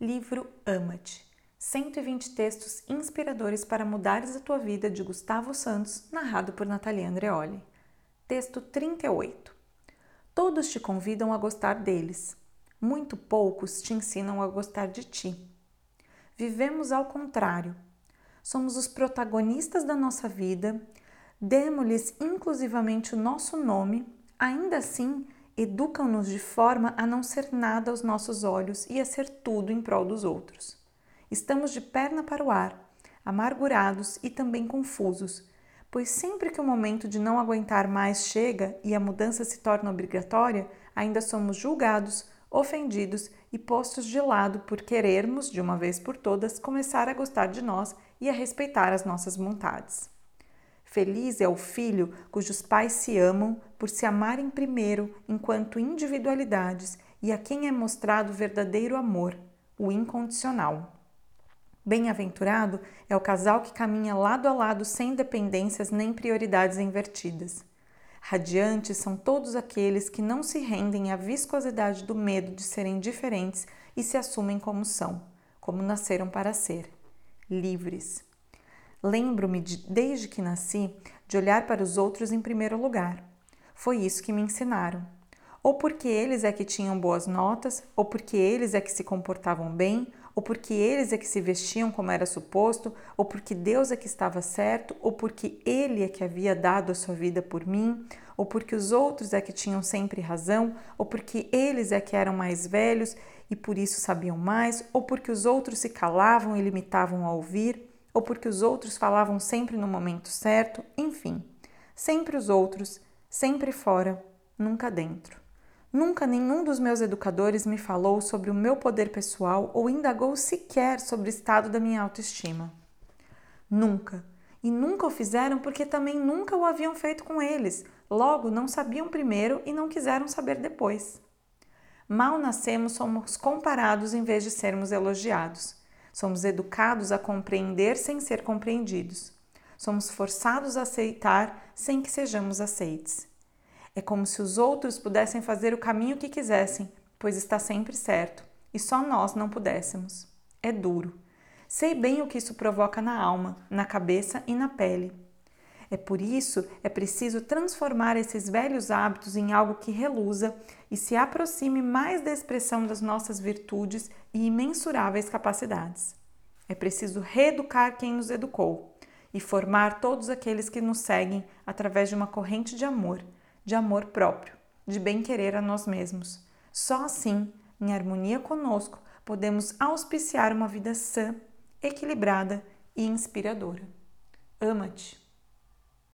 Livro Ama-te. 120 textos inspiradores para mudares a tua vida de Gustavo Santos, narrado por Natalia Andreoli. Texto 38. Todos te convidam a gostar deles. Muito poucos te ensinam a gostar de ti. Vivemos ao contrário. Somos os protagonistas da nossa vida, demos-lhes inclusivamente o nosso nome, ainda assim educam-nos de forma a não ser nada aos nossos olhos e a ser tudo em prol dos outros. Estamos de perna para o ar, amargurados e também confusos, pois sempre que o momento de não aguentar mais chega e a mudança se torna obrigatória, ainda somos julgados, ofendidos e postos de lado por querermos, de uma vez por todas, começar a gostar de nós e a respeitar as nossas vontades. Feliz é o filho cujos pais se amam por se amarem primeiro enquanto individualidades e a quem é mostrado verdadeiro amor, o incondicional. Bem-aventurado é o casal que caminha lado a lado sem dependências nem prioridades invertidas. Radiantes são todos aqueles que não se rendem à viscosidade do medo de serem diferentes e se assumem como são, como nasceram para ser, livres. Lembro-me, de, desde que nasci, de olhar para os outros em primeiro lugar. Foi isso que me ensinaram. Ou porque eles é que tinham boas notas, ou porque eles é que se comportavam bem, ou porque eles é que se vestiam como era suposto, ou porque Deus é que estava certo, ou porque Ele é que havia dado a sua vida por mim, ou porque os outros é que tinham sempre razão, ou porque eles é que eram mais velhos e por isso sabiam mais, ou porque os outros se calavam e limitavam a ouvir ou porque os outros falavam sempre no momento certo, enfim, sempre os outros, sempre fora, nunca dentro. Nunca nenhum dos meus educadores me falou sobre o meu poder pessoal ou indagou sequer sobre o estado da minha autoestima. Nunca. E nunca o fizeram porque também nunca o haviam feito com eles, logo não sabiam primeiro e não quiseram saber depois. Mal nascemos, somos comparados em vez de sermos elogiados. Somos educados a compreender sem ser compreendidos. Somos forçados a aceitar sem que sejamos aceites. É como se os outros pudessem fazer o caminho que quisessem, pois está sempre certo, e só nós não pudéssemos. É duro. Sei bem o que isso provoca na alma, na cabeça e na pele. É por isso é preciso transformar esses velhos hábitos em algo que reluza e se aproxime mais da expressão das nossas virtudes e imensuráveis capacidades. É preciso reeducar quem nos educou e formar todos aqueles que nos seguem através de uma corrente de amor, de amor próprio, de bem-querer a nós mesmos. Só assim, em harmonia conosco, podemos auspiciar uma vida sã, equilibrada e inspiradora. Ama-te!